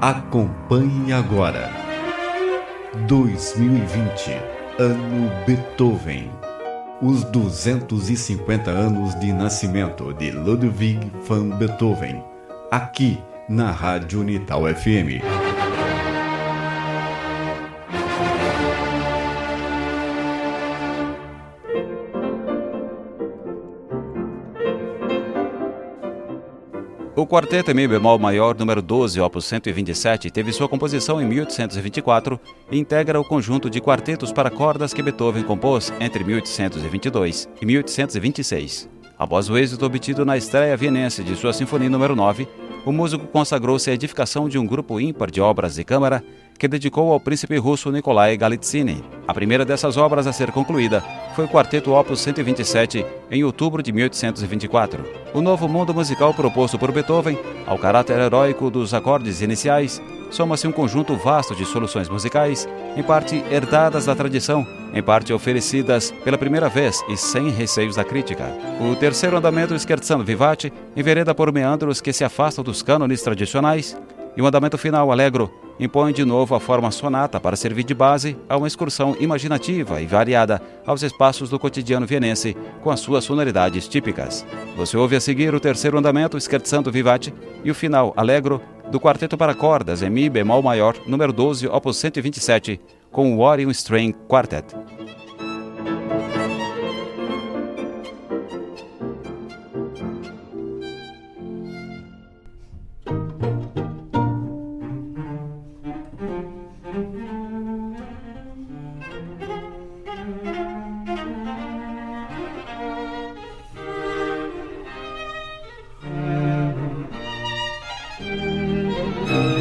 Acompanhe agora. 2020, ano Beethoven. Os 250 anos de nascimento de Ludwig van Beethoven. Aqui na Rádio Unital FM. O quarteto em mi bemol maior número 12, opus 127, teve sua composição em 1824 e integra o conjunto de quartetos para cordas que Beethoven compôs entre 1822 e 1826. Após o êxito obtido na estreia vienense de sua Sinfonia número 9, o músico consagrou-se à edificação de um grupo ímpar de obras de câmara que dedicou ao príncipe russo Nikolai Galitzine. A primeira dessas obras a ser concluída foi o Quarteto Opus 127, em outubro de 1824. O novo mundo musical proposto por Beethoven, ao caráter heróico dos acordes iniciais, soma-se um conjunto vasto de soluções musicais, em parte herdadas da tradição, em parte oferecidas pela primeira vez e sem receios da crítica. O terceiro andamento Scherzando Vivace envereda por meandros que se afastam dos cânones tradicionais, e o andamento final alegro impõe de novo a forma sonata para servir de base a uma excursão imaginativa e variada aos espaços do cotidiano vienense com as suas sonoridades típicas. Você ouve a seguir o terceiro andamento Scherzando Vivace e o final alegro do quarteto para cordas em mi bemol maior número 12, opus 127, com o Orion String Quartet. Música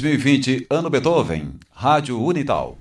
2020, Ano Beethoven, Rádio Unital.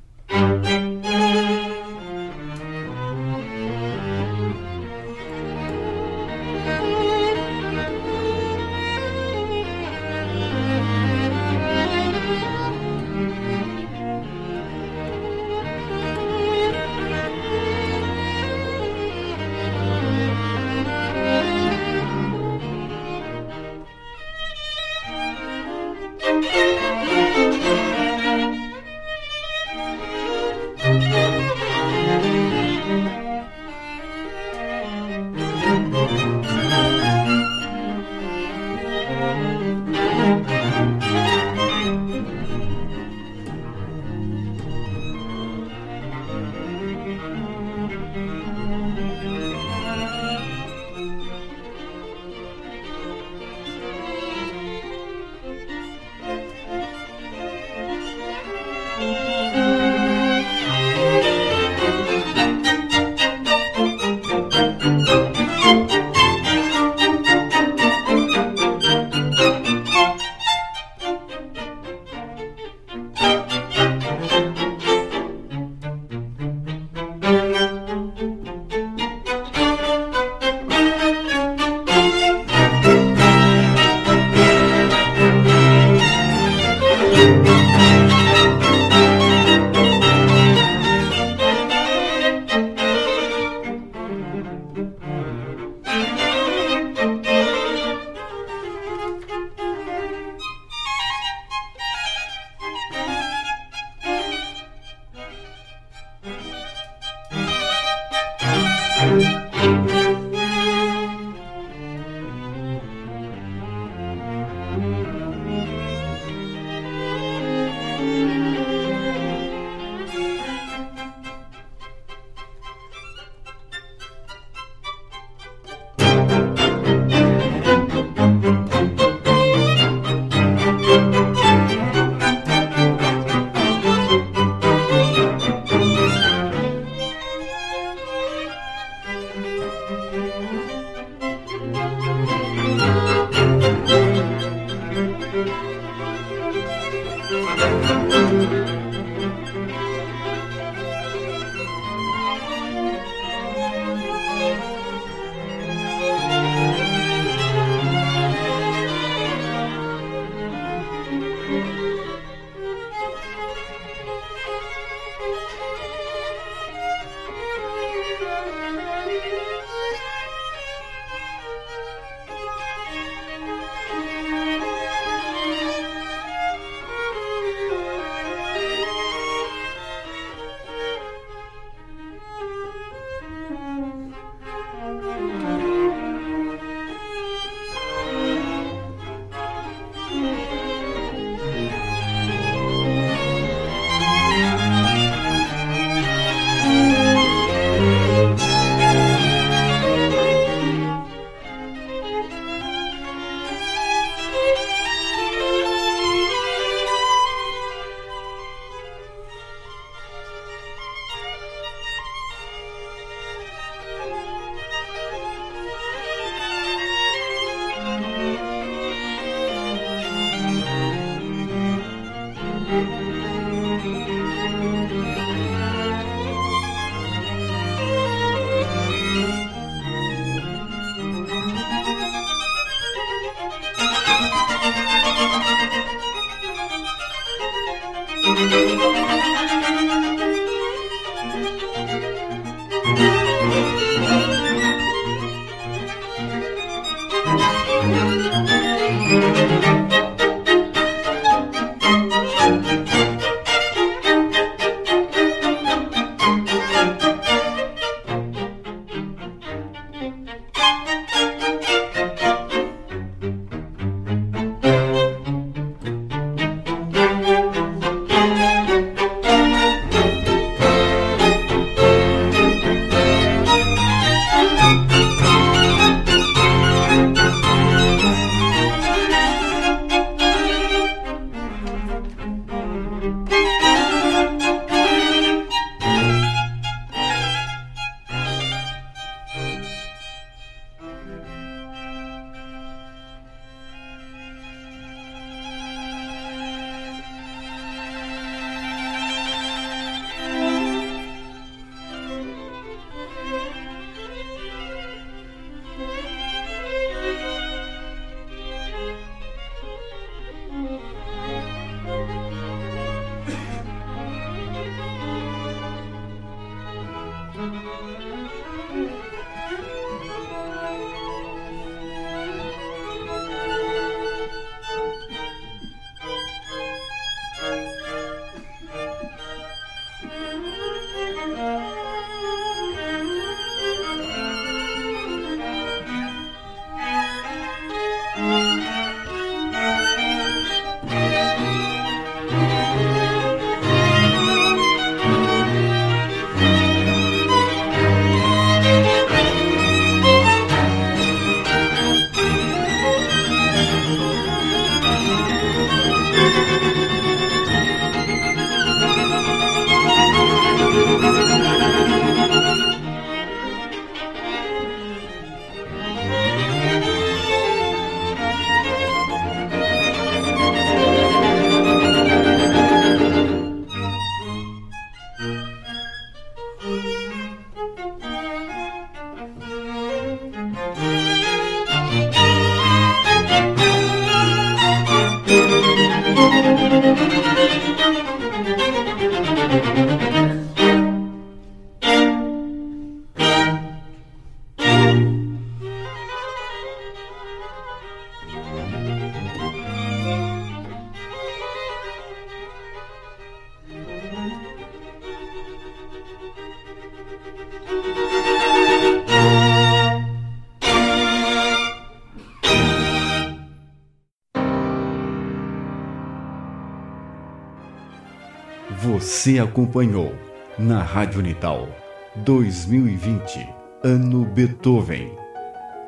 Você acompanhou na Rádio Unital 2020, Ano Beethoven.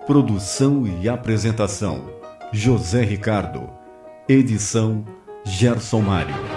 Produção e apresentação: José Ricardo. Edição: Gerson Mário.